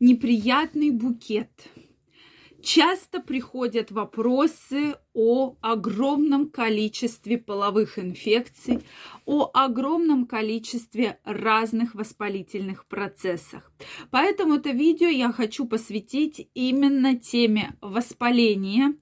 неприятный букет. Часто приходят вопросы о огромном количестве половых инфекций, о огромном количестве разных воспалительных процессах. Поэтому это видео я хочу посвятить именно теме воспаления,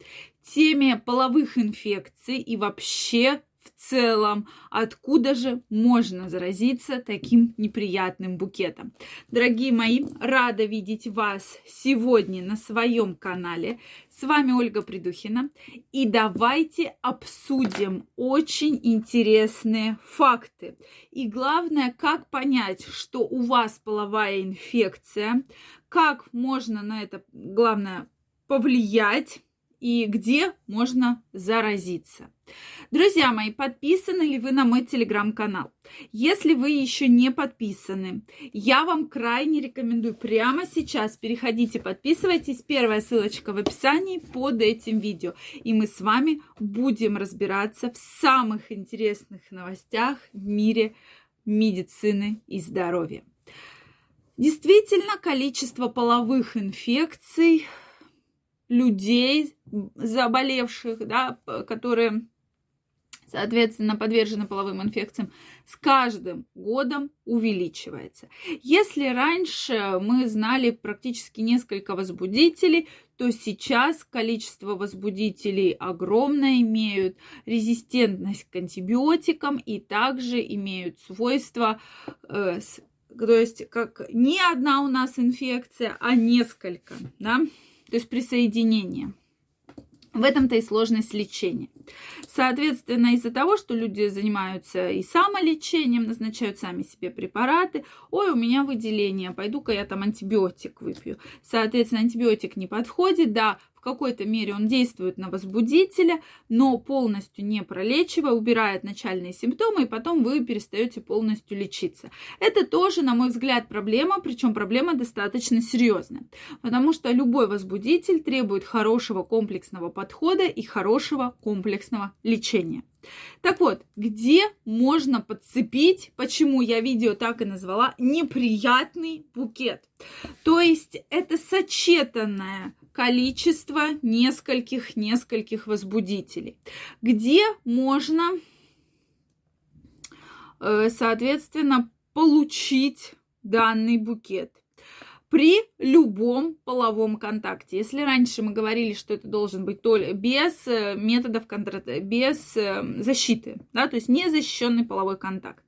теме половых инфекций и вообще в целом, откуда же можно заразиться таким неприятным букетом. Дорогие мои, рада видеть вас сегодня на своем канале. С вами Ольга Придухина. И давайте обсудим очень интересные факты. И главное, как понять, что у вас половая инфекция, как можно на это, главное, повлиять и где можно заразиться. Друзья мои, подписаны ли вы на мой телеграм-канал? Если вы еще не подписаны, я вам крайне рекомендую прямо сейчас переходите, подписывайтесь. Первая ссылочка в описании под этим видео. И мы с вами будем разбираться в самых интересных новостях в мире медицины и здоровья. Действительно, количество половых инфекций людей, заболевших, да, которые соответственно, подвержены половым инфекциям, с каждым годом увеличивается. Если раньше мы знали практически несколько возбудителей, то сейчас количество возбудителей огромное, имеют резистентность к антибиотикам и также имеют свойства, э, то есть как не одна у нас инфекция, а несколько, да, то есть присоединение. В этом-то и сложность лечения. Соответственно, из-за того, что люди занимаются и самолечением, назначают сами себе препараты, ой, у меня выделение, пойду-ка я там антибиотик выпью. Соответственно, антибиотик не подходит, да, какой-то мере он действует на возбудителя, но полностью не пролечивая, убирает начальные симптомы, и потом вы перестаете полностью лечиться. Это тоже, на мой взгляд, проблема, причем проблема достаточно серьезная, потому что любой возбудитель требует хорошего комплексного подхода и хорошего комплексного лечения. Так вот, где можно подцепить, почему я видео так и назвала, неприятный букет? То есть это сочетанное количество нескольких-нескольких возбудителей, где можно, э, соответственно, получить данный букет при любом половом контакте. Если раньше мы говорили, что это должен быть только без э, методов контра... без э, защиты, да, то есть незащищенный половой контакт.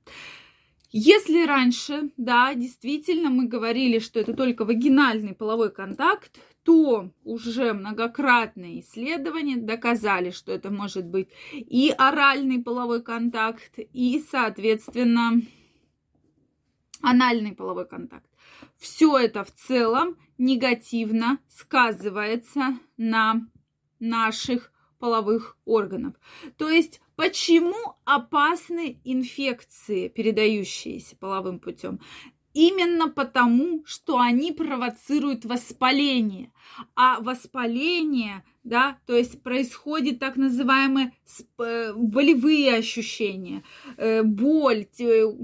Если раньше, да, действительно мы говорили, что это только вагинальный половой контакт, то уже многократные исследования доказали, что это может быть и оральный половой контакт, и, соответственно, анальный половой контакт. Все это в целом негативно сказывается на наших половых органов. То есть Почему опасны инфекции, передающиеся половым путем? Именно потому, что они провоцируют воспаление. А воспаление да, то есть происходит так называемые э, болевые ощущения, э, боль,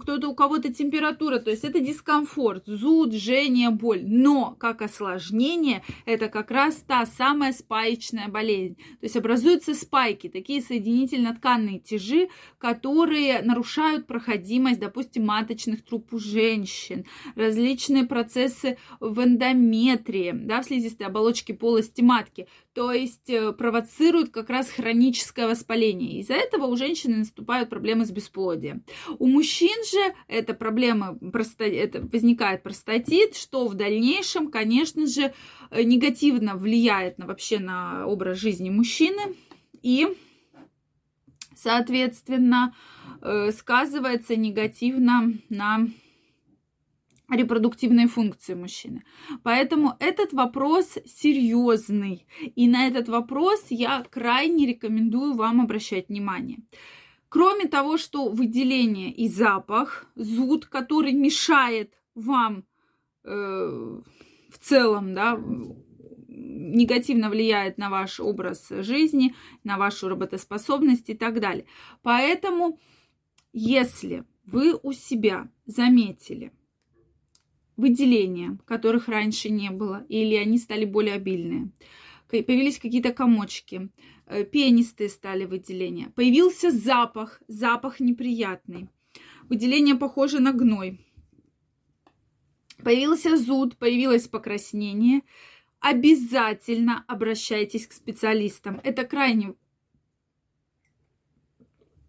кто-то у кого-то температура, то есть это дискомфорт, зуд, жжение, боль. Но как осложнение это как раз та самая спаечная болезнь. То есть образуются спайки, такие соединительно-тканные тяжи, которые нарушают проходимость, допустим, маточных труб у женщин, различные процессы в эндометрии, да, в слизистой оболочке полости матки. То есть э, провоцируют как раз хроническое воспаление. Из-за этого у женщины наступают проблемы с бесплодием. У мужчин же эта проблема это возникает простатит, что в дальнейшем, конечно же, э, негативно влияет на, вообще на образ жизни мужчины и, соответственно, э, сказывается негативно на репродуктивной функции мужчины. Поэтому этот вопрос серьезный. И на этот вопрос я крайне рекомендую вам обращать внимание. Кроме того, что выделение и запах, зуд, который мешает вам э, в целом, да, негативно влияет на ваш образ жизни, на вашу работоспособность и так далее. Поэтому, если вы у себя заметили, выделения, которых раньше не было, или они стали более обильные. Появились какие-то комочки, э, пенистые стали выделения. Появился запах, запах неприятный. Выделение похоже на гной. Появился зуд, появилось покраснение. Обязательно обращайтесь к специалистам. Это крайне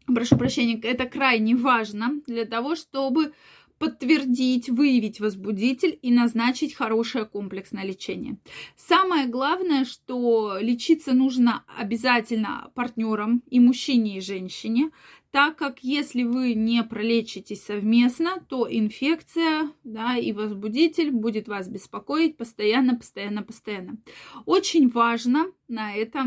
прошу прощения, это крайне важно для того, чтобы подтвердить, выявить возбудитель и назначить хорошее комплексное лечение. Самое главное, что лечиться нужно обязательно партнерам и мужчине, и женщине, так как если вы не пролечитесь совместно, то инфекция да, и возбудитель будет вас беспокоить постоянно, постоянно, постоянно. Очень важно на это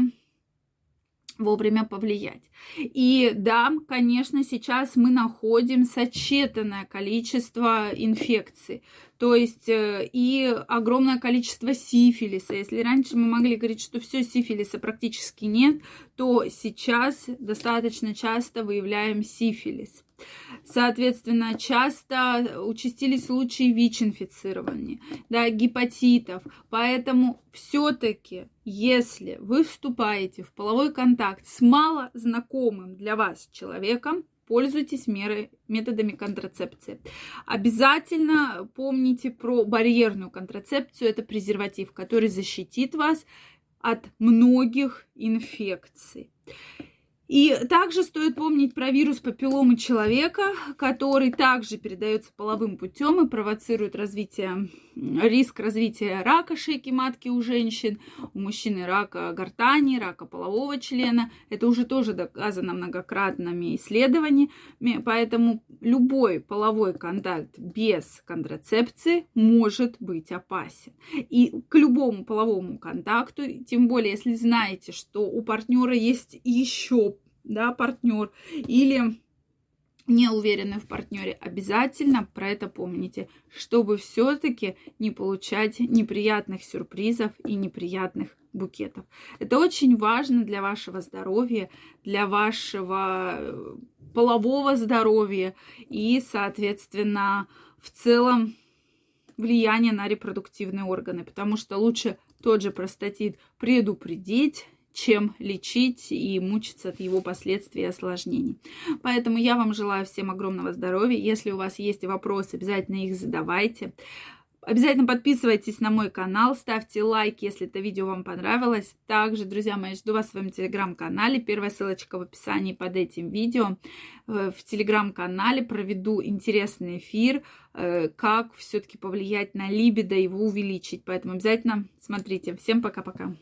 вовремя повлиять. И да, конечно, сейчас мы находим сочетанное количество инфекций, то есть э, и огромное количество сифилиса. Если раньше мы могли говорить, что все сифилиса практически нет, то сейчас достаточно часто выявляем сифилис. Соответственно, часто участились случаи ВИЧ-инфицирования, да, гепатитов. Поэтому все-таки, если вы вступаете в половой контакт с мало знакомым для вас человеком, пользуйтесь мерой, методами контрацепции. Обязательно помните про барьерную контрацепцию. Это презерватив, который защитит вас от многих инфекций. И также стоит помнить про вирус папилломы человека, который также передается половым путем и провоцирует развитие, риск развития рака шейки матки у женщин, у мужчины рака гортани, рака полового члена. Это уже тоже доказано многократными исследованиями, поэтому любой половой контакт без контрацепции может быть опасен. И к любому половому контакту, тем более если знаете, что у партнера есть еще да, партнер, или не уверены в партнере, обязательно про это помните, чтобы все-таки не получать неприятных сюрпризов и неприятных букетов. Это очень важно для вашего здоровья, для вашего э, полового здоровья и, соответственно, в целом влияние на репродуктивные органы, потому что лучше тот же простатит предупредить, чем лечить и мучиться от его последствий и осложнений. Поэтому я вам желаю всем огромного здоровья. Если у вас есть вопросы, обязательно их задавайте. Обязательно подписывайтесь на мой канал, ставьте лайк, если это видео вам понравилось. Также, друзья мои, жду вас в своем телеграм-канале. Первая ссылочка в описании под этим видео. Э, в телеграм-канале проведу интересный эфир, э, как все-таки повлиять на либидо, его увеличить. Поэтому обязательно смотрите. Всем пока-пока.